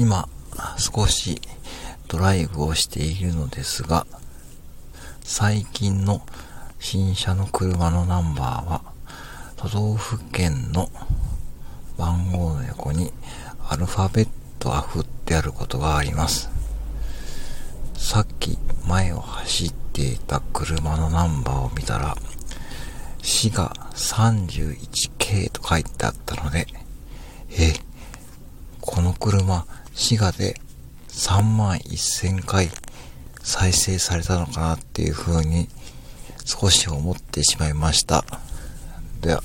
今、少しドライブをしているのですが、最近の新車の車のナンバーは、都道府県の番号の横にアルファベットが振ってあることがあります。さっき前を走っていた車のナンバーを見たら、滋賀 31K と書いてあったので、え、この車、滋賀で3万1000回再生されたのかなっていう風に少し思ってしまいました。では。